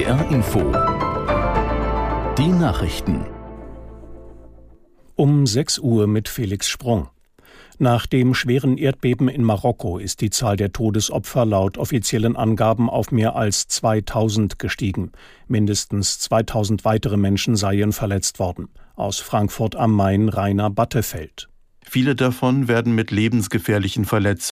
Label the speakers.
Speaker 1: NDR Info. Die Nachrichten.
Speaker 2: Um 6 Uhr mit Felix Sprung. Nach dem schweren Erdbeben in Marokko ist die Zahl der Todesopfer laut offiziellen Angaben auf mehr als 2000 gestiegen. Mindestens 2000 weitere Menschen seien verletzt worden. Aus Frankfurt am Main Rainer Battefeld.
Speaker 3: Viele davon werden mit lebensgefährlichen Verletzungen